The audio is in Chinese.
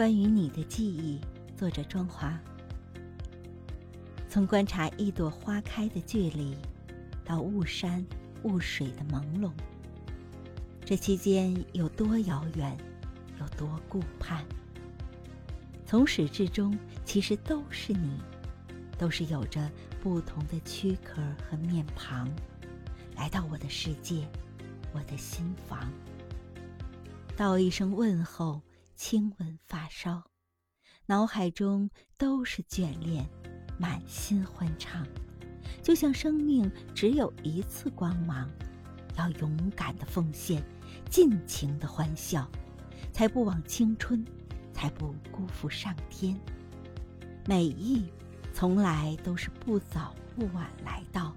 关于你的记忆，作者庄华。从观察一朵花开的距离，到雾山雾水的朦胧，这期间有多遥远，有多顾盼。从始至终，其实都是你，都是有着不同的躯壳和面庞，来到我的世界，我的心房，道一声问候。轻吻发梢，脑海中都是眷恋，满心欢畅，就像生命只有一次光芒，要勇敢的奉献，尽情的欢笑，才不枉青春，才不辜负上天。美意，从来都是不早不晚来到。